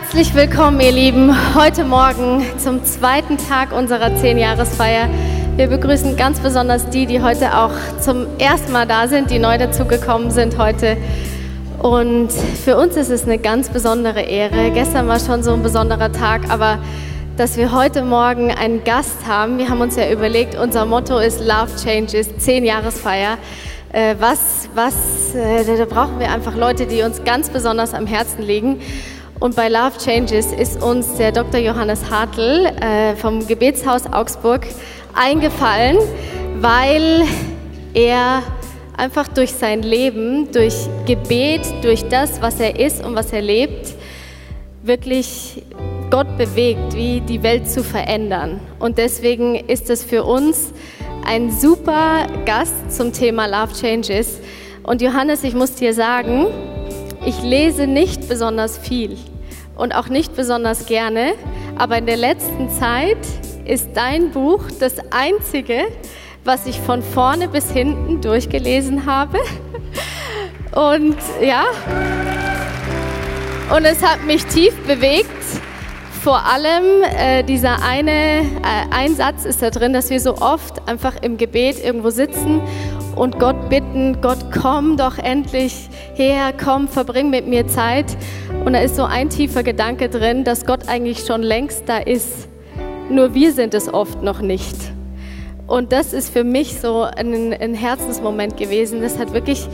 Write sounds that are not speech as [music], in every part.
Herzlich willkommen, ihr Lieben, heute Morgen zum zweiten Tag unserer 10-Jahresfeier. Wir begrüßen ganz besonders die, die heute auch zum ersten Mal da sind, die neu dazugekommen sind heute. Und für uns ist es eine ganz besondere Ehre. Gestern war schon so ein besonderer Tag, aber dass wir heute Morgen einen Gast haben. Wir haben uns ja überlegt, unser Motto ist Love Changes, 10-Jahresfeier. Äh, was, was, äh, da brauchen wir einfach Leute, die uns ganz besonders am Herzen liegen. Und bei Love Changes ist uns der Dr. Johannes Hartl äh, vom Gebetshaus Augsburg eingefallen, weil er einfach durch sein Leben, durch Gebet, durch das, was er ist und was er lebt, wirklich Gott bewegt, wie die Welt zu verändern. Und deswegen ist es für uns ein super Gast zum Thema Love Changes. Und Johannes, ich muss dir sagen, ich lese nicht besonders viel und auch nicht besonders gerne, aber in der letzten Zeit ist dein Buch das einzige, was ich von vorne bis hinten durchgelesen habe. Und ja, und es hat mich tief bewegt. Vor allem äh, dieser eine äh, ein Satz ist da drin, dass wir so oft einfach im Gebet irgendwo sitzen und Gott bitten, Gott komm doch endlich her, komm, verbring mit mir Zeit. Und da ist so ein tiefer Gedanke drin, dass Gott eigentlich schon längst da ist. Nur wir sind es oft noch nicht. Und das ist für mich so ein, ein Herzensmoment gewesen. Das hat wirklich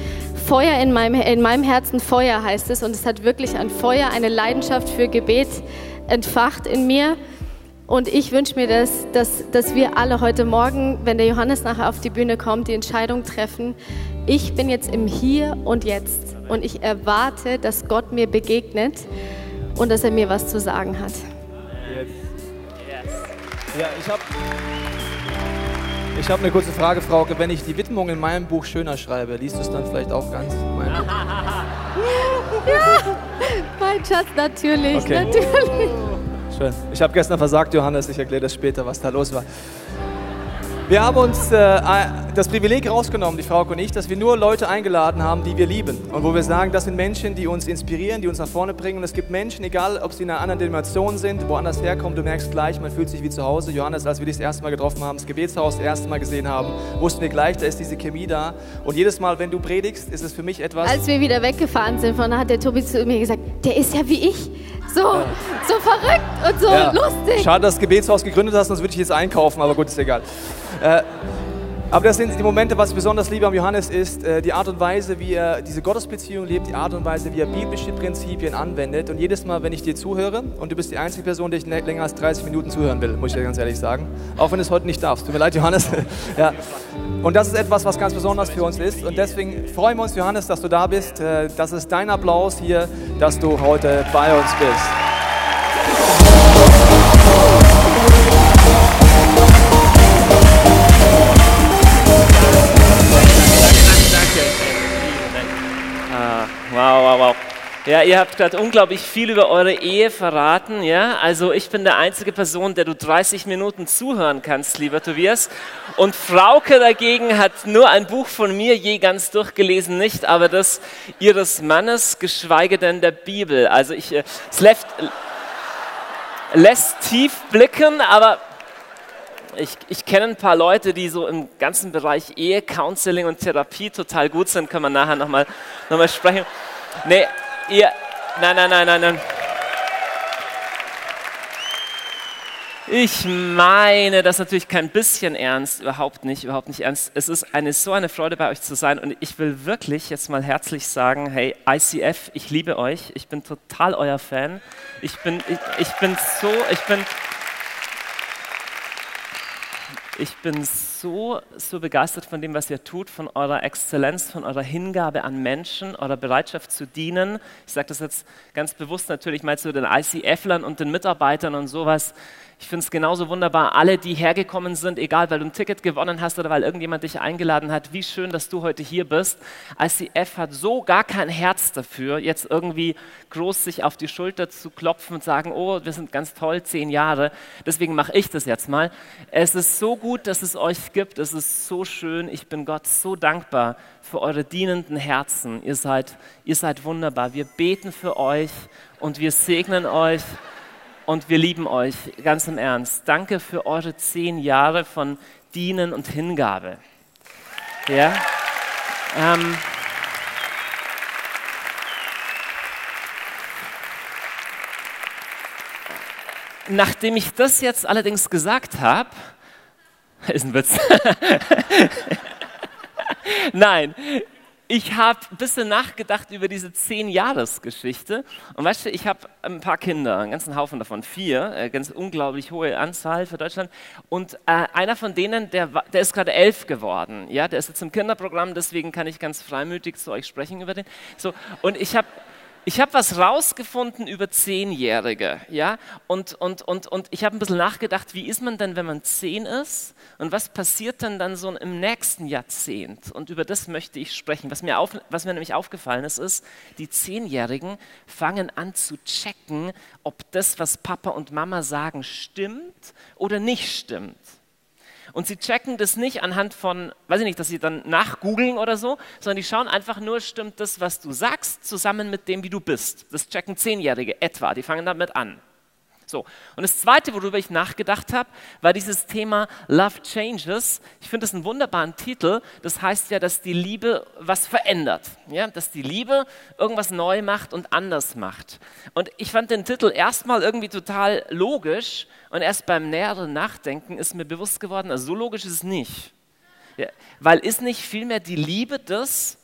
Feuer in meinem, in meinem Herzen, Feuer heißt es. Und es hat wirklich ein Feuer, eine Leidenschaft für Gebet entfacht in mir. Und ich wünsche mir, dass, dass, dass wir alle heute Morgen, wenn der Johannes nachher auf die Bühne kommt, die Entscheidung treffen, ich bin jetzt im Hier und Jetzt und ich erwarte, dass Gott mir begegnet und dass er mir was zu sagen hat. Yes. Yes. Ja, ich habe ich hab eine kurze Frage, Frauke. Wenn ich die Widmung in meinem Buch schöner schreibe, liest du es dann vielleicht auch ganz? [laughs] [laughs] ja, mein Schatz, natürlich, okay. natürlich. Schön. Ich habe gestern versagt, Johannes. Ich erkläre das später, was da los war. Wir haben uns äh, das Privileg rausgenommen, die Frau und ich, dass wir nur Leute eingeladen haben, die wir lieben. Und wo wir sagen, das sind Menschen, die uns inspirieren, die uns nach vorne bringen. Und es gibt Menschen, egal ob sie in einer anderen Dimension sind, woanders herkommen, du merkst gleich, man fühlt sich wie zu Hause. Johannes, als wir dich das erste Mal getroffen haben, das Gebetshaus das erste Mal gesehen haben, wussten wir gleich, da ist diese Chemie da. Und jedes Mal, wenn du predigst, ist es für mich etwas. Als wir wieder weggefahren sind, von da hat der Tobi zu mir gesagt, der ist ja wie ich. So, ja. so verrückt und so ja. lustig. Schade, dass du das Gebetshaus gegründet hast, sonst würde ich jetzt einkaufen, aber gut, ist egal. Äh, aber das sind die Momente, was ich besonders liebe am Johannes ist, äh, die Art und Weise, wie er diese Gottesbeziehung lebt, die Art und Weise, wie er biblische Prinzipien anwendet. Und jedes Mal, wenn ich dir zuhöre, und du bist die einzige Person, die ich länger als 30 Minuten zuhören will, muss ich dir ganz ehrlich sagen. Auch wenn du es heute nicht darfst. Tut mir leid, Johannes. [laughs] ja. Und das ist etwas, was ganz besonders für uns ist. Und deswegen freuen wir uns, Johannes, dass du da bist. Äh, das ist dein Applaus hier, dass du heute bei uns bist. Wow, wow, wow. Ja, ihr habt gerade unglaublich viel über eure Ehe verraten, ja? Also ich bin der einzige Person, der du 30 Minuten zuhören kannst, lieber Tobias. Und Frauke dagegen hat nur ein Buch von mir je ganz durchgelesen, nicht aber das ihres Mannes, geschweige denn der Bibel. Also ich, äh, es lässt, lässt tief blicken, aber ich, ich kenne ein paar Leute, die so im ganzen Bereich Ehe, Counseling und Therapie total gut sind. Können wir nachher nochmal noch mal sprechen. Nee, ihr, nein, nein, nein, nein, nein. Ich meine das natürlich kein bisschen ernst, überhaupt nicht, überhaupt nicht ernst. Es ist eine, so eine Freude bei euch zu sein und ich will wirklich jetzt mal herzlich sagen, hey ICF, ich liebe euch, ich bin total euer Fan. Ich bin, ich, ich bin so, ich bin, ich bin so, so begeistert von dem, was ihr tut, von eurer Exzellenz, von eurer Hingabe an Menschen, eurer Bereitschaft zu dienen. Ich sage das jetzt ganz bewusst natürlich mal zu den ICF-Lern und den Mitarbeitern und sowas. Ich finde es genauso wunderbar, alle, die hergekommen sind, egal, weil du ein Ticket gewonnen hast oder weil irgendjemand dich eingeladen hat, wie schön, dass du heute hier bist. ICF hat so gar kein Herz dafür, jetzt irgendwie groß sich auf die Schulter zu klopfen und sagen, oh, wir sind ganz toll, zehn Jahre. Deswegen mache ich das jetzt mal. Es ist so gut, dass es euch gibt. Es ist so schön. Ich bin Gott so dankbar für eure dienenden Herzen. Ihr seid, ihr seid wunderbar. Wir beten für euch und wir segnen euch und wir lieben euch ganz im Ernst. Danke für eure zehn Jahre von Dienen und Hingabe. Ja. Ähm, nachdem ich das jetzt allerdings gesagt habe, [laughs] ist ein Witz. [laughs] Nein, ich habe ein bisschen nachgedacht über diese zehn Jahresgeschichte und weißt du, ich habe ein paar Kinder, einen ganzen Haufen davon, vier, äh, ganz unglaublich hohe Anzahl für Deutschland und äh, einer von denen, der, der ist gerade elf geworden, ja, der ist jetzt im Kinderprogramm, deswegen kann ich ganz freimütig zu euch sprechen über den. So und ich habe ich habe was rausgefunden über Zehnjährige, ja, und, und, und, und ich habe ein bisschen nachgedacht, wie ist man denn, wenn man zehn ist und was passiert denn dann so im nächsten Jahrzehnt? Und über das möchte ich sprechen. Was mir, auf, was mir nämlich aufgefallen ist, ist, die Zehnjährigen fangen an zu checken, ob das, was Papa und Mama sagen, stimmt oder nicht stimmt. Und sie checken das nicht anhand von, weiß ich nicht, dass sie dann nachgoogeln oder so, sondern die schauen einfach nur, stimmt das, was du sagst, zusammen mit dem, wie du bist. Das checken Zehnjährige etwa, die fangen damit an. So, und das Zweite, worüber ich nachgedacht habe, war dieses Thema Love Changes. Ich finde das einen wunderbaren Titel. Das heißt ja, dass die Liebe was verändert. Ja? Dass die Liebe irgendwas neu macht und anders macht. Und ich fand den Titel erstmal irgendwie total logisch und erst beim näheren Nachdenken ist mir bewusst geworden, also so logisch ist es nicht. Ja? Weil ist nicht vielmehr die Liebe das,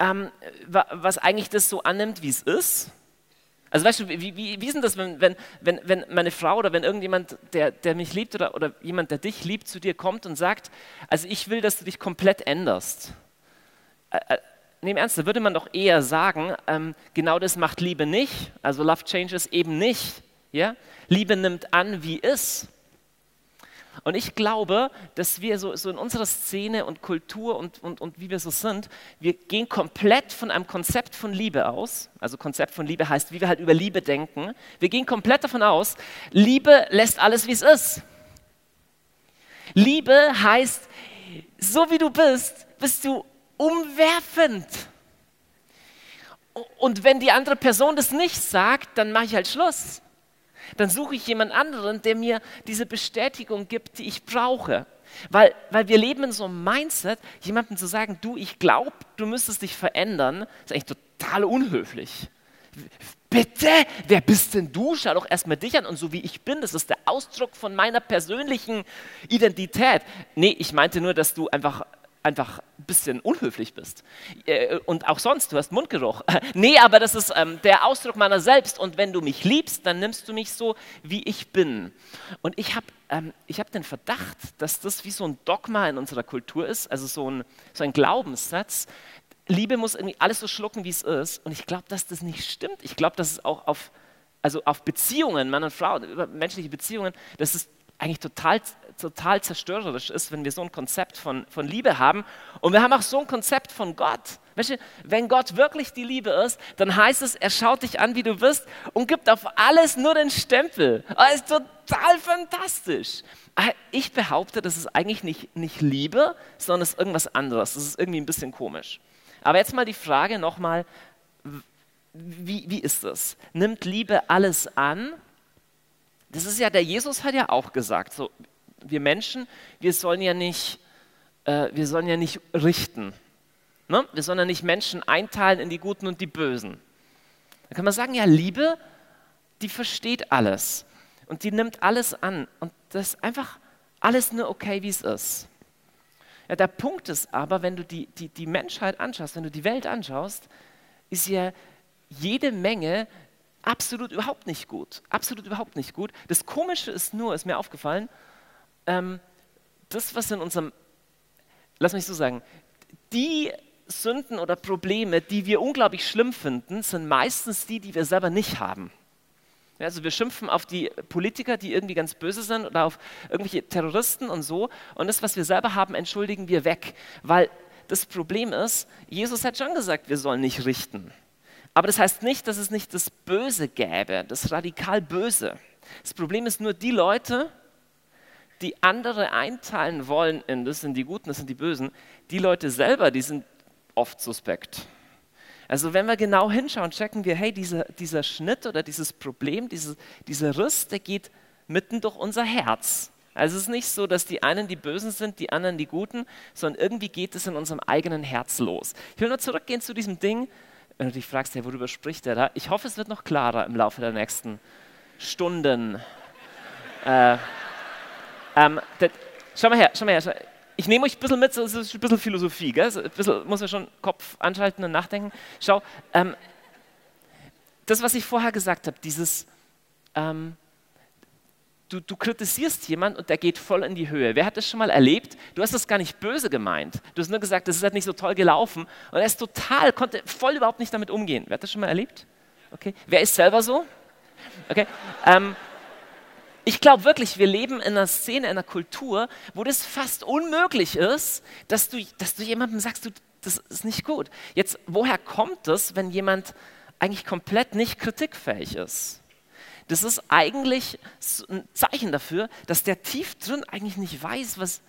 ähm, was eigentlich das so annimmt, wie es ist? Also weißt du, wie, wie, wie ist denn das, wenn, wenn, wenn, meine Frau oder wenn irgendjemand, der, der mich liebt oder, oder jemand, der dich liebt, zu dir kommt und sagt, also ich will, dass du dich komplett änderst. Äh, nee, Ernst, da würde man doch eher sagen, ähm, genau das macht Liebe nicht, also Love Changes eben nicht. Ja? Liebe nimmt an, wie ist. Und ich glaube, dass wir so, so in unserer Szene und Kultur und, und, und wie wir so sind, wir gehen komplett von einem Konzept von Liebe aus. Also Konzept von Liebe heißt, wie wir halt über Liebe denken. Wir gehen komplett davon aus, Liebe lässt alles, wie es ist. Liebe heißt, so wie du bist, bist du umwerfend. Und wenn die andere Person das nicht sagt, dann mache ich halt Schluss dann suche ich jemand anderen, der mir diese Bestätigung gibt, die ich brauche. Weil, weil wir leben in so einem Mindset, jemandem zu sagen, du, ich glaube, du müsstest dich verändern, ist eigentlich total unhöflich. Bitte, wer bist denn du? Schau doch erstmal dich an und so wie ich bin, das ist der Ausdruck von meiner persönlichen Identität. Nee, ich meinte nur, dass du einfach einfach ein bisschen unhöflich bist. Äh, und auch sonst, du hast Mundgeruch. [laughs] nee, aber das ist ähm, der Ausdruck meiner selbst. Und wenn du mich liebst, dann nimmst du mich so, wie ich bin. Und ich habe ähm, hab den Verdacht, dass das wie so ein Dogma in unserer Kultur ist, also so ein, so ein Glaubenssatz. Liebe muss irgendwie alles so schlucken, wie es ist. Und ich glaube, dass das nicht stimmt. Ich glaube, dass es auch auf, also auf Beziehungen, Mann und Frau, menschliche Beziehungen, dass es eigentlich total, total zerstörerisch ist, wenn wir so ein Konzept von, von Liebe haben. Und wir haben auch so ein Konzept von Gott. Weißt du, wenn Gott wirklich die Liebe ist, dann heißt es, er schaut dich an, wie du bist und gibt auf alles nur den Stempel. Das ist total fantastisch. Ah, ich behaupte, das ist eigentlich nicht, nicht Liebe, sondern es ist irgendwas anderes. Das ist irgendwie ein bisschen komisch. Aber jetzt mal die Frage nochmal, wie, wie ist das? Nimmt Liebe alles an das ist ja, der Jesus hat ja auch gesagt, so, wir Menschen, wir sollen ja nicht, äh, wir sollen ja nicht richten. Ne? Wir sollen ja nicht Menschen einteilen in die Guten und die Bösen. Da kann man sagen, ja, Liebe, die versteht alles und die nimmt alles an und das ist einfach alles nur okay, wie es ist. Ja, der Punkt ist aber, wenn du die, die, die Menschheit anschaust, wenn du die Welt anschaust, ist ja jede Menge absolut überhaupt nicht gut. Absolut überhaupt nicht gut. Das Komische ist nur, ist mir aufgefallen, ähm, das, was in unserem, lass mich so sagen, die Sünden oder Probleme, die wir unglaublich schlimm finden, sind meistens die, die wir selber nicht haben. Also wir schimpfen auf die Politiker, die irgendwie ganz böse sind oder auf irgendwelche Terroristen und so. Und das, was wir selber haben, entschuldigen wir weg. Weil das Problem ist, Jesus hat schon gesagt, wir sollen nicht richten. Aber das heißt nicht, dass es nicht das Böse gäbe, das radikal Böse. Das Problem ist nur die Leute, die andere einteilen wollen in das sind die Guten, das sind die Bösen, die Leute selber, die sind oft suspekt. Also wenn wir genau hinschauen, checken wir, hey, dieser, dieser Schnitt oder dieses Problem, diese, dieser Riss, der geht mitten durch unser Herz. Also es ist nicht so, dass die einen die Bösen sind, die anderen die Guten, sondern irgendwie geht es in unserem eigenen Herz los. Ich will nur zurückgehen zu diesem Ding, wenn du dich fragst, hey, worüber spricht der da? Ich hoffe, es wird noch klarer im Laufe der nächsten Stunden. äh, ähm, das, schau mal her, schau mal her. Schau, ich nehme euch ein bisschen mit, es ist ein bisschen Philosophie, gell? ein bisschen muss man schon Kopf anschalten und nachdenken. Schau, ähm, das, was ich vorher gesagt habe, dieses, ähm, du, du, kritisierst jemanden und der geht voll in die Höhe. Wer hat das schon mal erlebt? Du hast das gar nicht böse gemeint. Du hast nur gesagt, das ist halt nicht so toll gelaufen und er ist total, konnte voll überhaupt nicht damit umgehen. Wer hat das schon mal erlebt? Okay. Wer ist selber so? Okay. Ähm, ich glaube wirklich, wir leben in einer Szene, in einer Kultur, wo das fast unmöglich ist, dass du, dass du jemandem sagst, du, das ist nicht gut. Jetzt, woher kommt das, wenn jemand eigentlich komplett nicht kritikfähig ist? Das ist eigentlich ein Zeichen dafür, dass der tief drin eigentlich nicht weiß, was,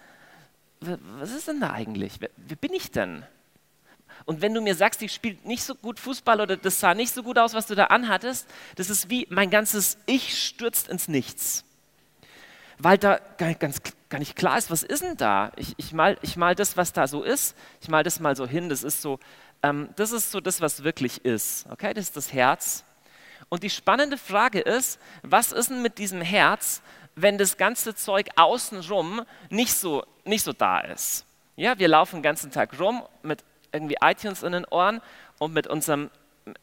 was ist denn da eigentlich? Wer, wer bin ich denn? Und wenn du mir sagst, ich spiele nicht so gut Fußball oder das sah nicht so gut aus, was du da anhattest, das ist wie mein ganzes Ich stürzt ins Nichts weil da gar, ganz, gar nicht klar ist, was ist denn da? Ich, ich, mal, ich mal das, was da so ist, ich mal das mal so hin, das ist so, ähm, das ist so das, was wirklich ist. Okay, das ist das Herz. Und die spannende Frage ist, was ist denn mit diesem Herz, wenn das ganze Zeug außenrum nicht so, nicht so da ist? Ja, wir laufen den ganzen Tag rum mit irgendwie iTunes in den Ohren und mit unserem,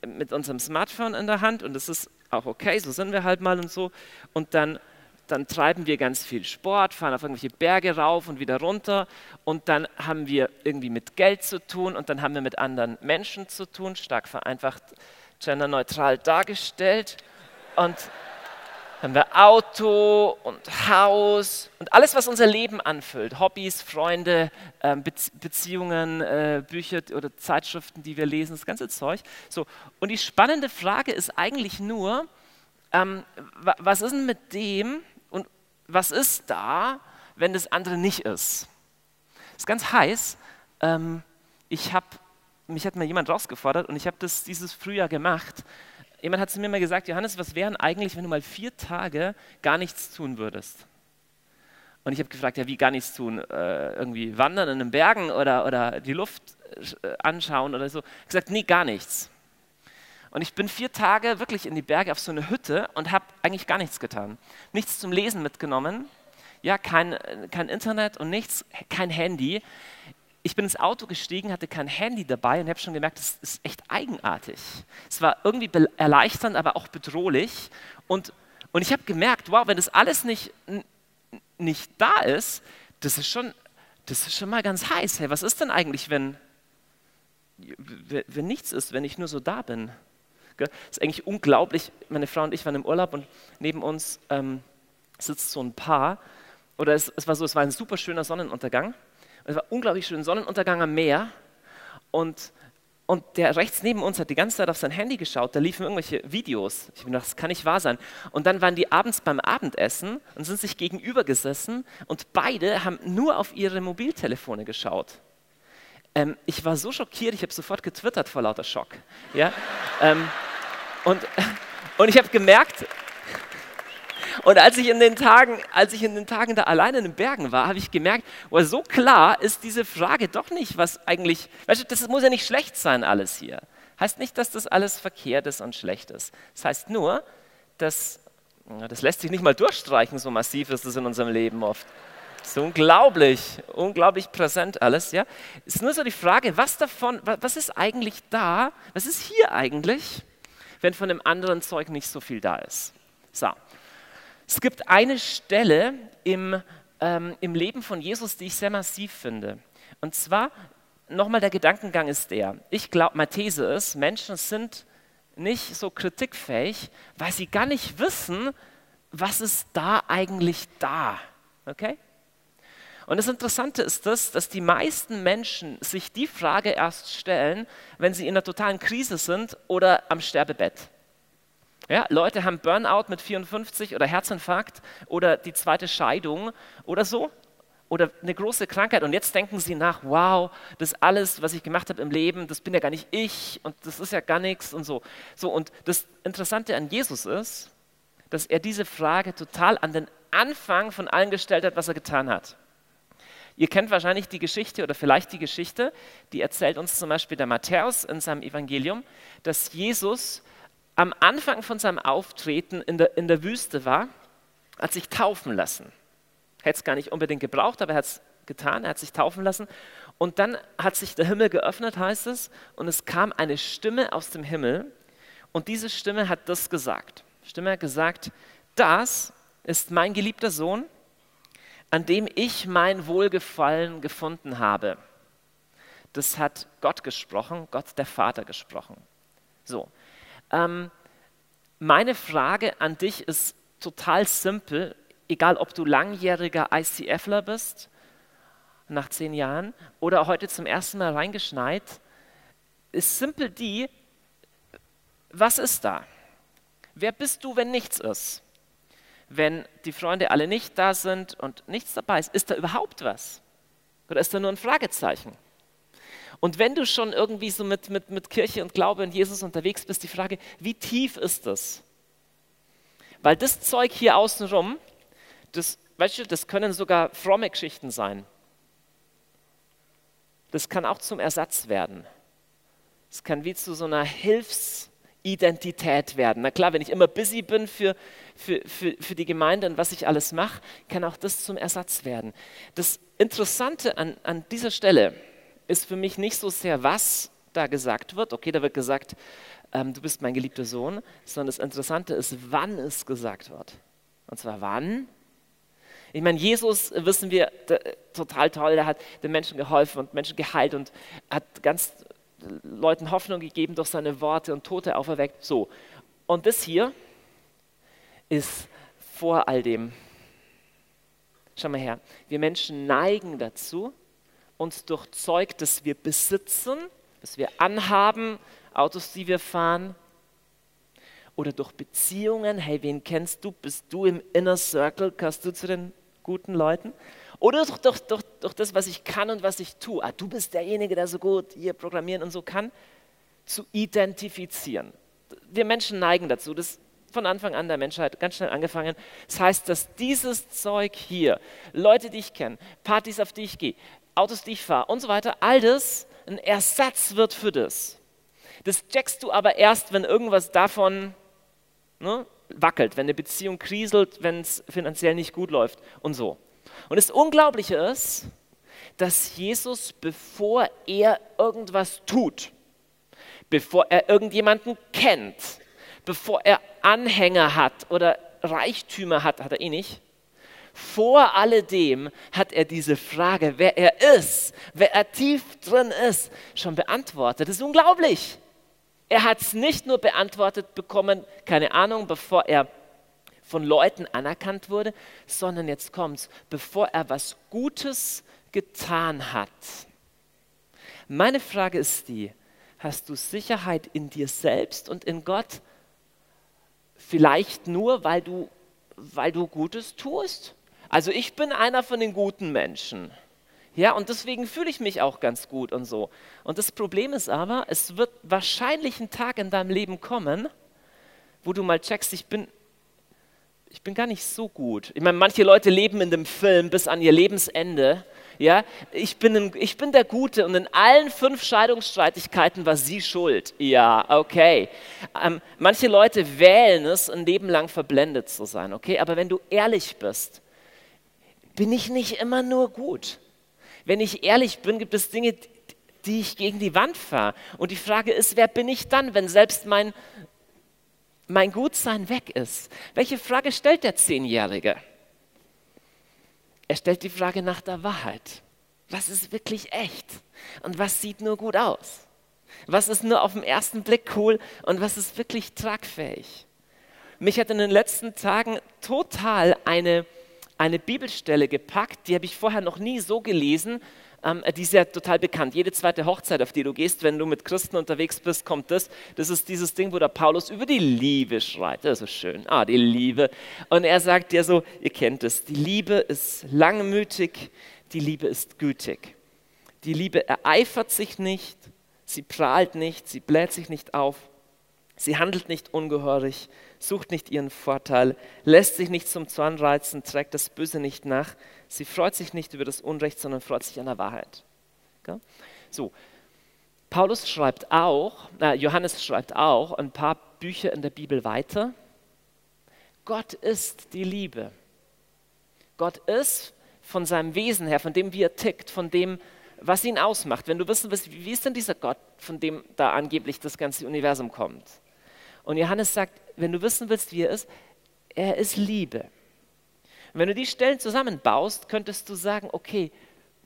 mit unserem Smartphone in der Hand und das ist auch okay, so sind wir halt mal und so. Und dann dann treiben wir ganz viel Sport, fahren auf irgendwelche Berge rauf und wieder runter und dann haben wir irgendwie mit Geld zu tun und dann haben wir mit anderen Menschen zu tun, stark vereinfacht, genderneutral dargestellt und haben wir Auto und Haus und alles, was unser Leben anfüllt, Hobbys, Freunde, ähm, Beziehungen, äh, Bücher oder Zeitschriften, die wir lesen, das ganze Zeug. So. Und die spannende Frage ist eigentlich nur, ähm, was ist denn mit dem, was ist da, wenn das andere nicht ist? Das ist ganz heiß. Ähm, ich habe, mich hat mir jemand rausgefordert und ich habe das dieses Frühjahr gemacht. Jemand hat zu mir mal gesagt, Johannes, was wären eigentlich, wenn du mal vier Tage gar nichts tun würdest? Und ich habe gefragt, ja, wie gar nichts tun? Äh, irgendwie wandern in den Bergen oder, oder die Luft äh, anschauen oder so. Ich gesagt, nee, gar nichts. Und ich bin vier Tage wirklich in die Berge auf so eine Hütte und habe eigentlich gar nichts getan. Nichts zum Lesen mitgenommen, ja, kein, kein Internet und nichts, kein Handy. Ich bin ins Auto gestiegen, hatte kein Handy dabei und habe schon gemerkt, das ist echt eigenartig. Es war irgendwie erleichternd, aber auch bedrohlich. Und, und ich habe gemerkt, wow, wenn das alles nicht, nicht da ist, das ist, schon, das ist schon mal ganz heiß. Hey, was ist denn eigentlich, wenn, wenn nichts ist, wenn ich nur so da bin? Das ist eigentlich unglaublich. Meine Frau und ich waren im Urlaub und neben uns ähm, sitzt so ein Paar. Oder es, es, war so, es war ein super schöner Sonnenuntergang. es war unglaublich schön Sonnenuntergang am Meer. Und, und der rechts neben uns hat die ganze Zeit auf sein Handy geschaut. Da liefen irgendwelche Videos. Ich habe gedacht, das kann nicht wahr sein. Und dann waren die abends beim Abendessen und sind sich gegenüber gesessen. Und beide haben nur auf ihre Mobiltelefone geschaut. Ähm, ich war so schockiert, ich habe sofort getwittert vor lauter Schock. Ja? ähm, und, [laughs] und ich habe gemerkt, und als ich in den Tagen, als ich in den Tagen da alleine in den Bergen war, habe ich gemerkt, oh, so klar ist diese Frage doch nicht, was eigentlich, weißt du, das muss ja nicht schlecht sein alles hier. Heißt nicht, dass das alles verkehrt ist und schlecht ist. Das heißt nur, dass das lässt sich nicht mal durchstreichen, so massiv ist es in unserem Leben oft. Ist unglaublich, unglaublich präsent alles, ja. Ist nur so die Frage, was davon, was ist eigentlich da, was ist hier eigentlich, wenn von dem anderen Zeug nicht so viel da ist. So. Es gibt eine Stelle im, ähm, im Leben von Jesus, die ich sehr massiv finde. Und zwar, nochmal der Gedankengang ist der, ich glaube, meine These ist, Menschen sind nicht so kritikfähig, weil sie gar nicht wissen, was ist da eigentlich da. Okay? Und das Interessante ist das, dass die meisten Menschen sich die Frage erst stellen, wenn sie in einer totalen Krise sind oder am Sterbebett. Ja, Leute haben Burnout mit 54 oder Herzinfarkt oder die zweite Scheidung oder so oder eine große Krankheit und jetzt denken sie nach, wow, das alles, was ich gemacht habe im Leben, das bin ja gar nicht ich und das ist ja gar nichts und so. So und das Interessante an Jesus ist, dass er diese Frage total an den Anfang von allem gestellt hat, was er getan hat. Ihr kennt wahrscheinlich die Geschichte oder vielleicht die Geschichte, die erzählt uns zum Beispiel der Matthäus in seinem Evangelium, dass Jesus am Anfang von seinem Auftreten in der, in der Wüste war, hat sich taufen lassen. Hätte es gar nicht unbedingt gebraucht, aber er hat es getan, er hat sich taufen lassen. Und dann hat sich der Himmel geöffnet, heißt es, und es kam eine Stimme aus dem Himmel. Und diese Stimme hat das gesagt. Die Stimme hat gesagt, das ist mein geliebter Sohn, an dem ich mein Wohlgefallen gefunden habe. Das hat Gott gesprochen, Gott der Vater gesprochen. So, ähm, meine Frage an dich ist total simpel, egal ob du langjähriger ICFler bist, nach zehn Jahren, oder heute zum ersten Mal reingeschneit, ist simpel die, was ist da? Wer bist du, wenn nichts ist? Wenn die Freunde alle nicht da sind und nichts dabei ist, ist da überhaupt was? Oder ist da nur ein Fragezeichen? Und wenn du schon irgendwie so mit, mit, mit Kirche und Glaube in Jesus unterwegs bist, die Frage, wie tief ist das? Weil das Zeug hier außenrum, das, weißt du, das können sogar fromme Geschichten sein. Das kann auch zum Ersatz werden. Es kann wie zu so einer Hilfsidentität werden. Na klar, wenn ich immer busy bin für, für, für, für die Gemeinde und was ich alles mache, kann auch das zum Ersatz werden. Das Interessante an, an dieser Stelle ist, für mich nicht so sehr, was da gesagt wird. Okay, da wird gesagt, ähm, du bist mein geliebter Sohn, sondern das Interessante ist, wann es gesagt wird. Und zwar wann? Ich meine, Jesus, wissen wir, der, total toll, der hat den Menschen geholfen und Menschen geheilt und hat ganz Leuten Hoffnung gegeben durch seine Worte und Tote auferweckt. So. Und das hier ist vor all dem. Schau mal her. Wir Menschen neigen dazu, uns durch Zeug, das wir besitzen, das wir anhaben, Autos, die wir fahren, oder durch Beziehungen, hey, wen kennst du? Bist du im Inner Circle? Gehörst du zu den guten Leuten? Oder durch, durch, durch, durch das, was ich kann und was ich tue. Ah, du bist derjenige, der so gut hier programmieren und so kann, zu identifizieren. Wir Menschen neigen dazu, das von Anfang an der Menschheit ganz schnell angefangen. Das heißt, dass dieses Zeug hier, Leute, die ich kenne, Partys, auf die ich gehe, Autos, die ich fahre und so weiter, all das ein Ersatz wird für das. Das checkst du aber erst, wenn irgendwas davon ne, wackelt, wenn eine Beziehung kriselt, wenn es finanziell nicht gut läuft und so. Und das Unglaubliche ist, dass Jesus, bevor er irgendwas tut, bevor er irgendjemanden kennt, bevor er Anhänger hat oder Reichtümer hat, hat er eh nicht, vor alledem hat er diese Frage, wer er ist, wer er tief drin ist, schon beantwortet. Das ist unglaublich. Er hat es nicht nur beantwortet bekommen, keine Ahnung, bevor er von Leuten anerkannt wurde, sondern jetzt kommt's, bevor er was Gutes getan hat. Meine Frage ist die, hast du Sicherheit in dir selbst und in Gott? Vielleicht nur, weil du, weil du Gutes tust? Also ich bin einer von den guten Menschen. Ja, und deswegen fühle ich mich auch ganz gut und so. Und das Problem ist aber, es wird wahrscheinlich ein Tag in deinem Leben kommen, wo du mal checkst, ich bin, ich bin gar nicht so gut. Ich meine, manche Leute leben in dem Film bis an ihr Lebensende. Ja, ich bin, ein, ich bin der Gute und in allen fünf Scheidungsstreitigkeiten war sie schuld. Ja, okay. Ähm, manche Leute wählen es, ein Leben lang verblendet zu sein. Okay, aber wenn du ehrlich bist, bin ich nicht immer nur gut. Wenn ich ehrlich bin, gibt es Dinge, die ich gegen die Wand fahre. Und die Frage ist, wer bin ich dann, wenn selbst mein, mein Gutsein weg ist? Welche Frage stellt der Zehnjährige? Er stellt die Frage nach der Wahrheit. Was ist wirklich echt? Und was sieht nur gut aus? Was ist nur auf den ersten Blick cool und was ist wirklich tragfähig? Mich hat in den letzten Tagen total eine, eine Bibelstelle gepackt, die habe ich vorher noch nie so gelesen. Ähm, die ist ja total bekannt. Jede zweite Hochzeit, auf die du gehst, wenn du mit Christen unterwegs bist, kommt das. Das ist dieses Ding, wo der Paulus über die Liebe schreibt. Das ist schön. Ah, die Liebe. Und er sagt ja so, ihr kennt es, die Liebe ist langmütig, die Liebe ist gütig. Die Liebe ereifert sich nicht, sie prahlt nicht, sie bläht sich nicht auf, sie handelt nicht ungehörig, sucht nicht ihren Vorteil, lässt sich nicht zum Zorn reizen, trägt das Böse nicht nach. Sie freut sich nicht über das Unrecht, sondern freut sich an der Wahrheit. Okay? So, Paulus schreibt auch, äh, Johannes schreibt auch ein paar Bücher in der Bibel weiter. Gott ist die Liebe. Gott ist von seinem Wesen her, von dem, wie er tickt, von dem, was ihn ausmacht. Wenn du wissen willst, wie ist denn dieser Gott, von dem da angeblich das ganze Universum kommt? Und Johannes sagt, wenn du wissen willst, wie er ist, er ist Liebe. Und wenn du die Stellen zusammenbaust, könntest du sagen, okay,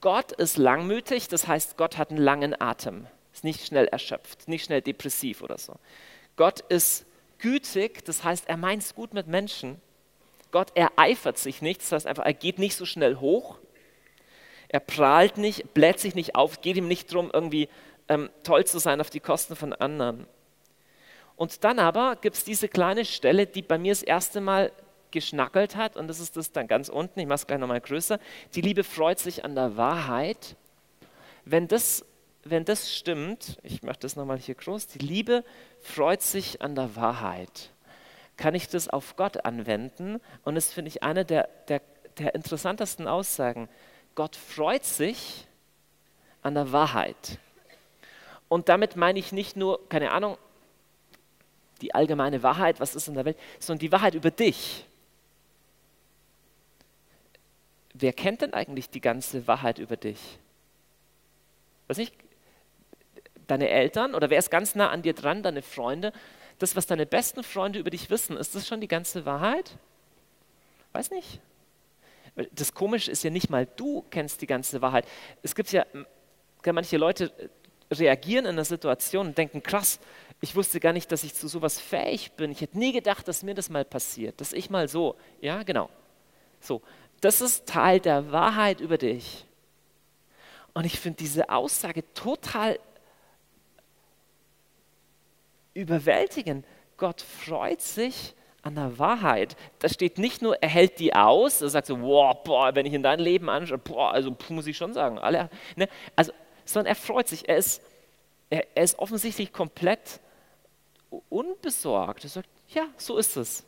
Gott ist langmütig, das heißt, Gott hat einen langen Atem, ist nicht schnell erschöpft, nicht schnell depressiv oder so. Gott ist gütig, das heißt, er meint es gut mit Menschen. Gott ereifert sich nicht, das heißt einfach, er geht nicht so schnell hoch. Er prahlt nicht, bläht sich nicht auf, geht ihm nicht darum, irgendwie ähm, toll zu sein auf die Kosten von anderen. Und dann aber gibt es diese kleine Stelle, die bei mir das erste Mal geschnackelt hat, und das ist das dann ganz unten, ich mache es gleich nochmal größer. Die Liebe freut sich an der Wahrheit. Wenn das, wenn das stimmt, ich mache das nochmal hier groß, die Liebe freut sich an der Wahrheit. Kann ich das auf Gott anwenden? Und das finde ich eine der, der, der interessantesten Aussagen. Gott freut sich an der Wahrheit. Und damit meine ich nicht nur, keine Ahnung, die allgemeine Wahrheit, was ist in der Welt, sondern die Wahrheit über dich. Wer kennt denn eigentlich die ganze Wahrheit über dich? Weiß nicht, deine Eltern oder wer ist ganz nah an dir dran, deine Freunde? Das, was deine besten Freunde über dich wissen, ist das schon die ganze Wahrheit? Weiß nicht. Das Komische ist ja nicht mal, du kennst die ganze Wahrheit. Es gibt ja, manche Leute reagieren in einer Situation und denken, krass, ich wusste gar nicht, dass ich zu sowas fähig bin. Ich hätte nie gedacht, dass mir das mal passiert, dass ich mal so, ja, genau. So, das ist Teil der Wahrheit über dich. Und ich finde diese Aussage total überwältigend. Gott freut sich an der Wahrheit. Da steht nicht nur, er hält die aus, er sagt so, wow, boah, wenn ich in dein Leben anschaue, boah, also muss ich schon sagen, alle, ne? also, sondern er freut sich, er ist, er, er ist offensichtlich komplett unbesorgt. Er sagt, ja, so ist es.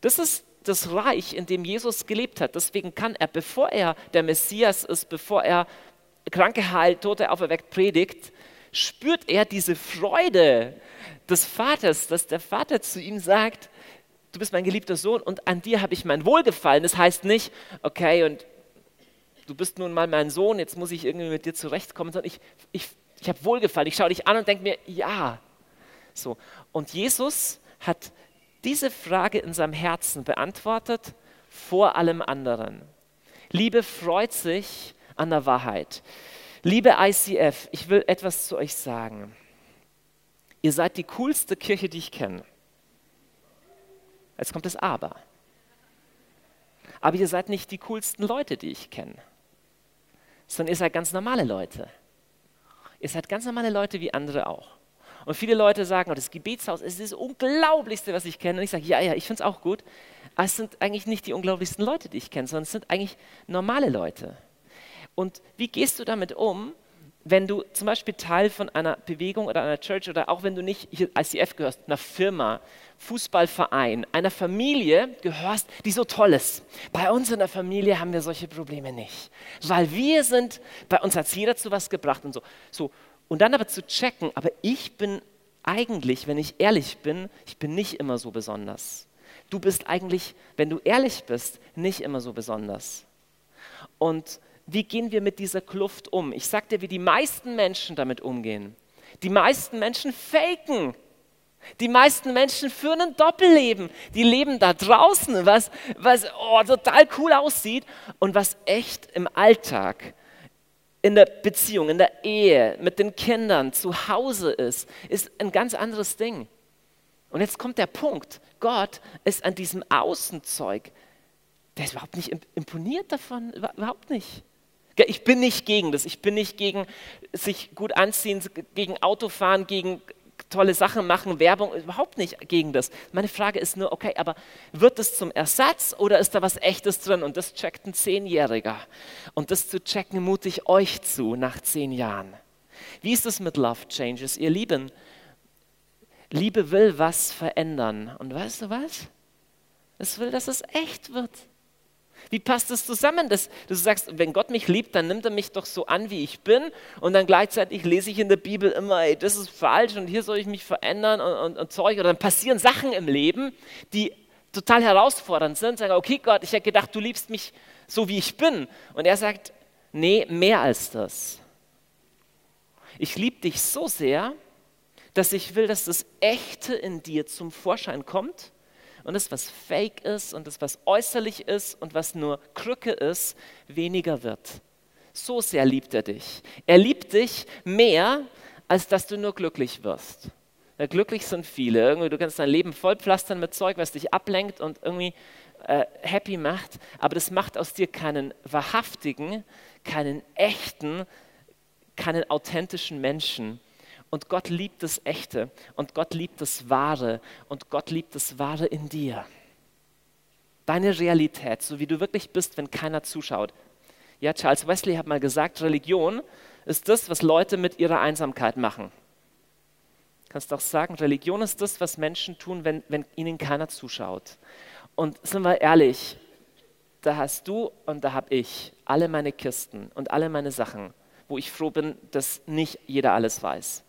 Das ist das Reich, in dem Jesus gelebt hat. Deswegen kann er, bevor er der Messias ist, bevor er Kranke heilt, Tote auferweckt, predigt, spürt er diese Freude des Vaters, dass der Vater zu ihm sagt, du bist mein geliebter Sohn und an dir habe ich mein Wohlgefallen. Das heißt nicht, okay, und du bist nun mal mein Sohn, jetzt muss ich irgendwie mit dir zurechtkommen, sondern ich, ich, ich habe Wohlgefallen. Ich schaue dich an und denke mir, ja. So. Und Jesus hat diese Frage in seinem Herzen beantwortet vor allem anderen. Liebe freut sich an der Wahrheit. Liebe ICF, ich will etwas zu euch sagen. Ihr seid die coolste Kirche, die ich kenne. Jetzt kommt das Aber. Aber ihr seid nicht die coolsten Leute, die ich kenne, sondern ihr seid ganz normale Leute. Ihr seid ganz normale Leute wie andere auch. Und viele Leute sagen, oh, das Gebetshaus ist das Unglaublichste, was ich kenne. Und ich sage, ja, ja, ich finde es auch gut. Aber es sind eigentlich nicht die unglaublichsten Leute, die ich kenne, sondern es sind eigentlich normale Leute. Und wie gehst du damit um, wenn du zum Beispiel Teil von einer Bewegung oder einer Church oder auch wenn du nicht hier ICF gehörst, einer Firma, Fußballverein, einer Familie gehörst, die so toll ist. Bei uns in der Familie haben wir solche Probleme nicht, weil wir sind, bei uns hat jeder zu was gebracht und so. so. Und dann aber zu checken, aber ich bin eigentlich, wenn ich ehrlich bin, ich bin nicht immer so besonders. Du bist eigentlich, wenn du ehrlich bist, nicht immer so besonders. Und wie gehen wir mit dieser Kluft um? Ich sage dir, wie die meisten Menschen damit umgehen. Die meisten Menschen faken. Die meisten Menschen führen ein Doppelleben. Die leben da draußen, was, was oh, total cool aussieht und was echt im Alltag in der Beziehung, in der Ehe, mit den Kindern, zu Hause ist, ist ein ganz anderes Ding. Und jetzt kommt der Punkt, Gott ist an diesem Außenzeug, der ist überhaupt nicht imponiert davon, überhaupt nicht. Ich bin nicht gegen das, ich bin nicht gegen sich gut anziehen, gegen Autofahren, gegen tolle Sachen machen, Werbung, überhaupt nicht gegen das. Meine Frage ist nur, okay, aber wird das zum Ersatz oder ist da was Echtes drin? Und das checkt ein Zehnjähriger. Und das zu checken mute ich euch zu nach zehn Jahren. Wie ist es mit Love Changes? Ihr Lieben, Liebe will was verändern. Und weißt du was? Es will, dass es echt wird. Wie passt das zusammen, dass du sagst, wenn Gott mich liebt, dann nimmt er mich doch so an, wie ich bin und dann gleichzeitig lese ich in der Bibel immer, ey, das ist falsch und hier soll ich mich verändern und, und, und Zeug. Oder dann passieren Sachen im Leben, die total herausfordernd sind. Sagen, okay Gott, ich hätte gedacht, du liebst mich so, wie ich bin. Und er sagt, nee, mehr als das. Ich liebe dich so sehr, dass ich will, dass das Echte in dir zum Vorschein kommt und das, was fake ist und das, was äußerlich ist und was nur Krücke ist, weniger wird. So sehr liebt er dich. Er liebt dich mehr, als dass du nur glücklich wirst. Ja, glücklich sind viele. Irgendwie, du kannst dein Leben vollpflastern mit Zeug, was dich ablenkt und irgendwie äh, happy macht, aber das macht aus dir keinen wahrhaftigen, keinen echten, keinen authentischen Menschen. Und Gott liebt das Echte und Gott liebt das Wahre und Gott liebt das Wahre in dir. Deine Realität, so wie du wirklich bist, wenn keiner zuschaut. Ja, Charles Wesley hat mal gesagt, Religion ist das, was Leute mit ihrer Einsamkeit machen. Kannst du auch sagen, Religion ist das, was Menschen tun, wenn, wenn ihnen keiner zuschaut. Und sind wir ehrlich, da hast du und da habe ich alle meine Kisten und alle meine Sachen, wo ich froh bin, dass nicht jeder alles weiß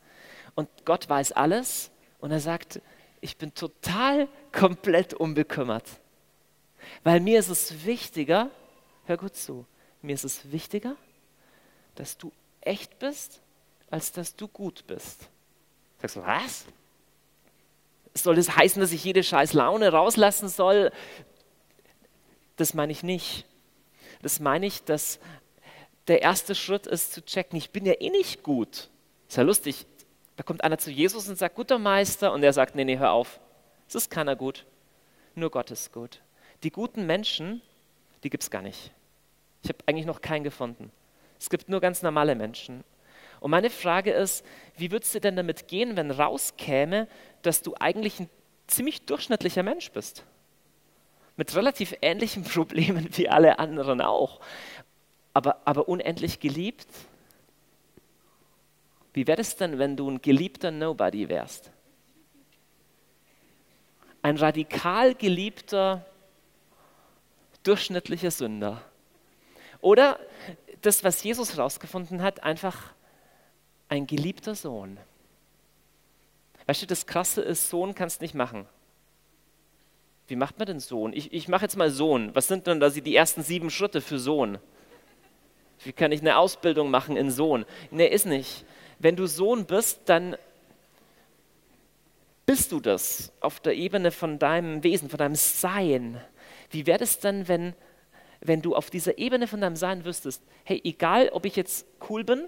und Gott weiß alles und er sagt, ich bin total komplett unbekümmert. Weil mir ist es wichtiger, hör gut zu, mir ist es wichtiger, dass du echt bist, als dass du gut bist. Sagst du, was? Soll das heißen, dass ich jede scheiß Laune rauslassen soll? Das meine ich nicht. Das meine ich, dass der erste Schritt ist zu checken, ich bin ja eh nicht gut. Ist ja lustig, da kommt einer zu Jesus und sagt, guter Meister, und er sagt, nee, nee, hör auf, es ist keiner gut, nur Gott ist gut. Die guten Menschen, die gibt es gar nicht. Ich habe eigentlich noch keinen gefunden. Es gibt nur ganz normale Menschen. Und meine Frage ist, wie würdest du denn damit gehen, wenn rauskäme, dass du eigentlich ein ziemlich durchschnittlicher Mensch bist? Mit relativ ähnlichen [laughs] Problemen wie alle anderen auch. Aber, aber unendlich geliebt, wie wäre es denn, wenn du ein geliebter Nobody wärst? Ein radikal geliebter, durchschnittlicher Sünder. Oder das, was Jesus herausgefunden hat, einfach ein geliebter Sohn. Weißt du, das Krasse ist, Sohn kannst nicht machen. Wie macht man denn Sohn? Ich, ich mache jetzt mal Sohn. Was sind denn da die ersten sieben Schritte für Sohn? Wie kann ich eine Ausbildung machen in Sohn? Nee, ist nicht wenn du Sohn bist, dann bist du das auf der Ebene von deinem Wesen, von deinem Sein. Wie wäre es dann, wenn, wenn du auf dieser Ebene von deinem Sein wüsstest, hey, egal ob ich jetzt cool bin,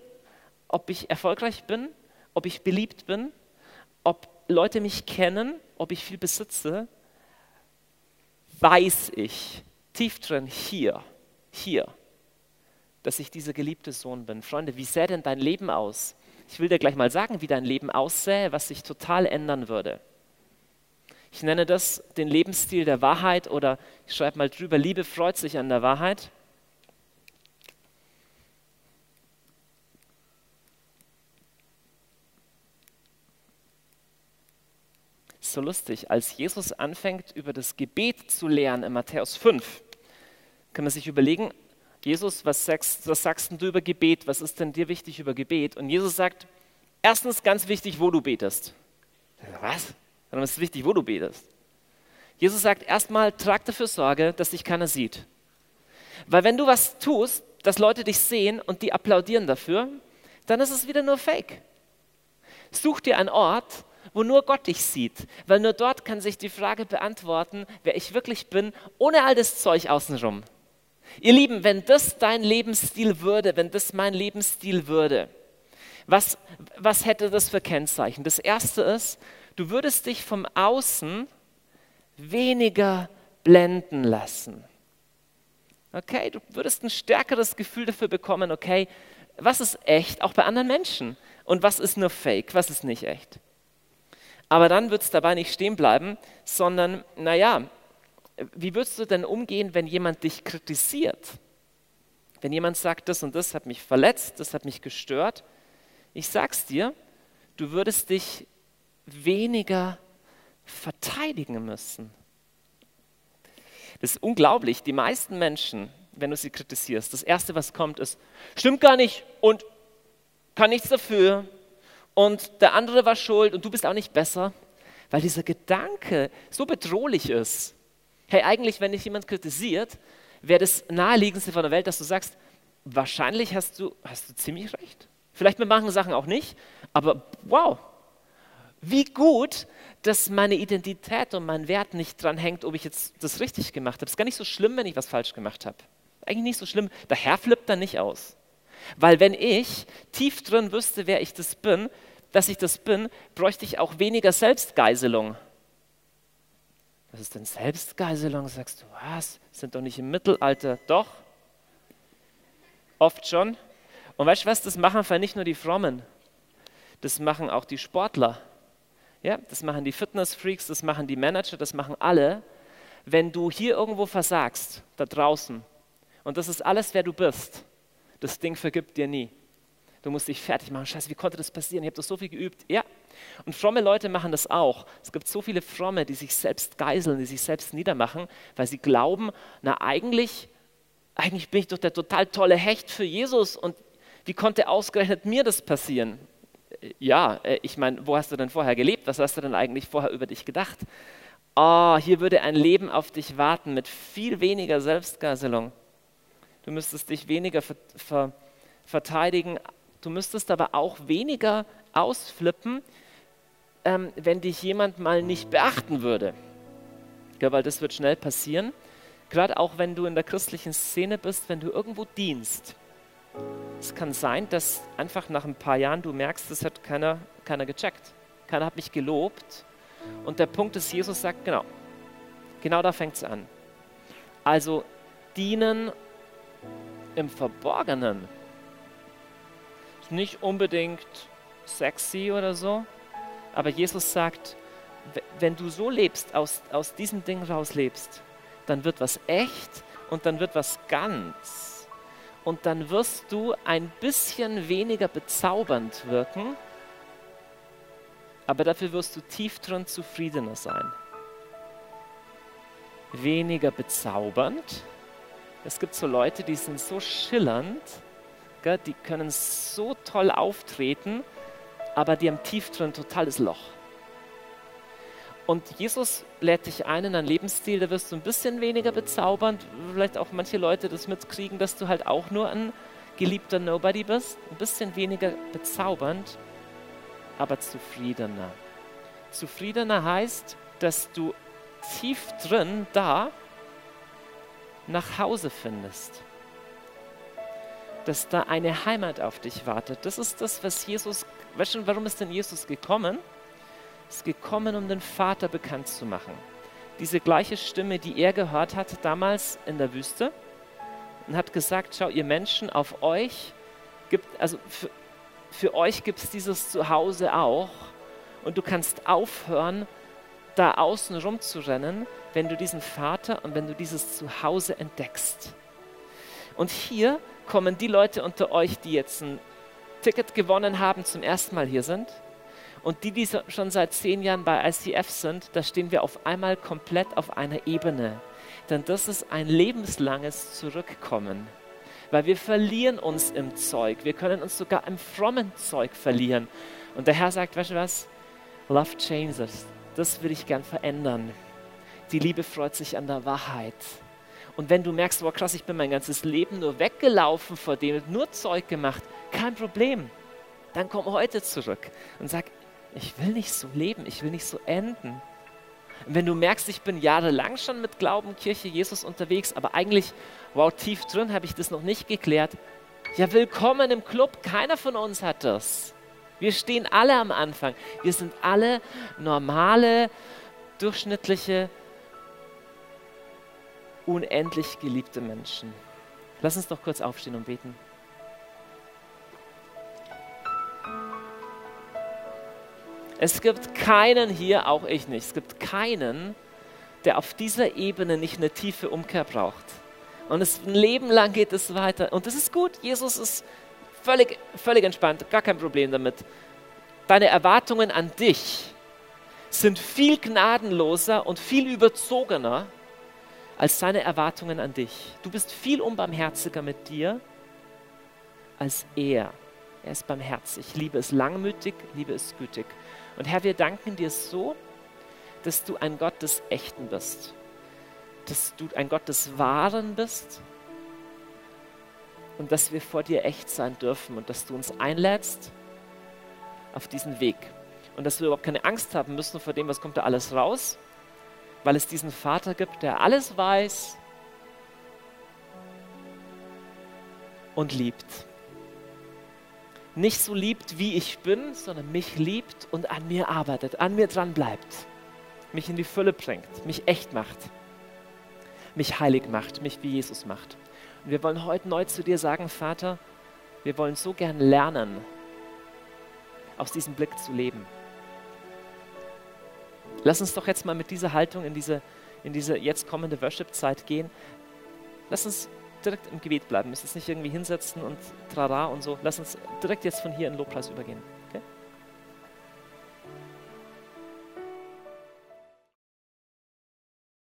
ob ich erfolgreich bin, ob ich beliebt bin, ob Leute mich kennen, ob ich viel besitze, weiß ich tief drin hier, hier, dass ich dieser geliebte Sohn bin. Freunde, wie sähe denn dein Leben aus, ich will dir gleich mal sagen, wie dein Leben aussähe, was sich total ändern würde. Ich nenne das den Lebensstil der Wahrheit oder ich schreibe mal drüber, Liebe freut sich an der Wahrheit. so lustig, als Jesus anfängt, über das Gebet zu lehren in Matthäus 5, kann man sich überlegen, Jesus, was sagst, was sagst du über Gebet? Was ist denn dir wichtig über Gebet? Und Jesus sagt, erstens ganz wichtig, wo du betest. Was? Dann ist es wichtig, wo du betest. Jesus sagt erstmal, trag dafür Sorge, dass dich keiner sieht. Weil wenn du was tust, dass Leute dich sehen und die applaudieren dafür, dann ist es wieder nur Fake. Such dir einen Ort, wo nur Gott dich sieht, weil nur dort kann sich die Frage beantworten, wer ich wirklich bin, ohne all das Zeug außenrum. Ihr Lieben, wenn das dein Lebensstil würde, wenn das mein Lebensstil würde, was, was hätte das für Kennzeichen? Das erste ist, du würdest dich vom Außen weniger blenden lassen. Okay, du würdest ein stärkeres Gefühl dafür bekommen, okay, was ist echt, auch bei anderen Menschen und was ist nur Fake, was ist nicht echt. Aber dann wird es dabei nicht stehen bleiben, sondern, naja, wie würdest du denn umgehen, wenn jemand dich kritisiert? Wenn jemand sagt, das und das hat mich verletzt, das hat mich gestört, ich sag's dir, du würdest dich weniger verteidigen müssen. Das ist unglaublich. Die meisten Menschen, wenn du sie kritisierst, das Erste, was kommt, ist, stimmt gar nicht und kann nichts dafür und der andere war schuld und du bist auch nicht besser, weil dieser Gedanke so bedrohlich ist. Hey, eigentlich, wenn dich jemand kritisiert, wäre das naheliegendste von der Welt, dass du sagst, wahrscheinlich hast du, hast du ziemlich recht. Vielleicht mit manchen Sachen auch nicht, aber wow, wie gut, dass meine Identität und mein Wert nicht dran hängt, ob ich jetzt das richtig gemacht habe. Ist gar nicht so schlimm, wenn ich was falsch gemacht habe. Eigentlich nicht so schlimm. Der Herr flippt dann nicht aus. Weil wenn ich tief drin wüsste, wer ich das bin, dass ich das bin, bräuchte ich auch weniger Selbstgeiselung. Was ist denn Selbstgeiselung? Sagst du, was? Sind doch nicht im Mittelalter. Doch. Oft schon. Und weißt du was, das machen für nicht nur die Frommen. Das machen auch die Sportler. Ja, das machen die Fitnessfreaks, das machen die Manager, das machen alle. Wenn du hier irgendwo versagst, da draußen, und das ist alles, wer du bist, das Ding vergibt dir nie. Du musst dich fertig machen. Scheiße, wie konnte das passieren? Ich habe das so viel geübt. Ja. Und fromme Leute machen das auch. Es gibt so viele Fromme, die sich selbst geiseln, die sich selbst niedermachen, weil sie glauben, na eigentlich, eigentlich bin ich doch der total tolle Hecht für Jesus und wie konnte ausgerechnet mir das passieren? ja, äh, ich meine, wo hast du denn vorher gelebt? Was hast du denn eigentlich vorher über dich gedacht? Oh, hier würde ein Leben auf dich warten mit viel weniger Selbstgeiselung. Du müsstest dich weniger ver ver verteidigen, du müsstest aber auch weniger ausflippen, ähm, wenn dich jemand mal nicht beachten würde. Ja, weil das wird schnell passieren. Gerade auch wenn du in der christlichen Szene bist, wenn du irgendwo dienst es kann sein, dass einfach nach ein paar Jahren du merkst, das hat keiner, keiner gecheckt. Keiner hat mich gelobt. Und der Punkt ist, Jesus sagt, genau, genau da fängt es an. Also dienen im Verborgenen ist nicht unbedingt sexy oder so, aber Jesus sagt, wenn du so lebst, aus, aus diesem Ding raus lebst, dann wird was echt und dann wird was ganz und dann wirst du ein bisschen weniger bezaubernd wirken, aber dafür wirst du tief drin zufriedener sein. Weniger bezaubernd. Es gibt so Leute, die sind so schillernd, gell, die können so toll auftreten, aber die haben tief drin ein totales Loch. Und Jesus lädt dich ein in einen Lebensstil, da wirst du ein bisschen weniger bezaubernd, vielleicht auch manche Leute das mitkriegen, dass du halt auch nur ein geliebter Nobody bist, ein bisschen weniger bezaubernd, aber zufriedener. Zufriedener heißt, dass du tief drin da nach Hause findest. Dass da eine Heimat auf dich wartet. Das ist das, was Jesus, weißt du, warum ist denn Jesus gekommen? ist gekommen, um den Vater bekannt zu machen. Diese gleiche Stimme, die er gehört hat damals in der Wüste und hat gesagt, schau, ihr Menschen, auf euch gibt, also für, für euch gibt es dieses Zuhause auch und du kannst aufhören, da außen rumzurennen, wenn du diesen Vater und wenn du dieses Zuhause entdeckst. Und hier kommen die Leute unter euch, die jetzt ein Ticket gewonnen haben, zum ersten Mal hier sind und die, die schon seit zehn Jahren bei ICF sind, da stehen wir auf einmal komplett auf einer Ebene. Denn das ist ein lebenslanges Zurückkommen. Weil wir verlieren uns im Zeug. Wir können uns sogar im frommen Zeug verlieren. Und der Herr sagt, weißt du was? Love changes. Das will ich gern verändern. Die Liebe freut sich an der Wahrheit. Und wenn du merkst, wow krass, ich bin mein ganzes Leben nur weggelaufen vor dem, nur Zeug gemacht, kein Problem. Dann komm heute zurück und sag, ich will nicht so leben, ich will nicht so enden. wenn du merkst, ich bin jahrelang schon mit Glauben, Kirche, Jesus unterwegs, aber eigentlich, wow, tief drin habe ich das noch nicht geklärt. Ja, willkommen im Club. Keiner von uns hat das. Wir stehen alle am Anfang. Wir sind alle normale, durchschnittliche, unendlich geliebte Menschen. Lass uns doch kurz aufstehen und beten. Es gibt keinen hier, auch ich nicht, es gibt keinen, der auf dieser Ebene nicht eine tiefe Umkehr braucht. Und es, ein Leben lang geht es weiter. Und das ist gut. Jesus ist völlig, völlig entspannt, gar kein Problem damit. Deine Erwartungen an dich sind viel gnadenloser und viel überzogener als seine Erwartungen an dich. Du bist viel unbarmherziger mit dir als er. Er ist barmherzig. Liebe ist langmütig, Liebe ist gütig. Und Herr, wir danken dir so, dass du ein Gott des Echten bist, dass du ein Gott des Wahren bist und dass wir vor dir echt sein dürfen und dass du uns einlädst auf diesen Weg und dass wir überhaupt keine Angst haben müssen vor dem, was kommt da alles raus, weil es diesen Vater gibt, der alles weiß und liebt nicht so liebt, wie ich bin, sondern mich liebt und an mir arbeitet, an mir dran bleibt, mich in die Fülle bringt, mich echt macht, mich heilig macht, mich wie Jesus macht. Und wir wollen heute neu zu dir sagen, Vater, wir wollen so gern lernen, aus diesem Blick zu leben. Lass uns doch jetzt mal mit dieser Haltung in diese, in diese jetzt kommende Worship-Zeit gehen. Lass uns direkt im Gebet bleiben. Müssen uns nicht irgendwie hinsetzen und trara und so. Lass uns direkt jetzt von hier in Lobpreis übergehen.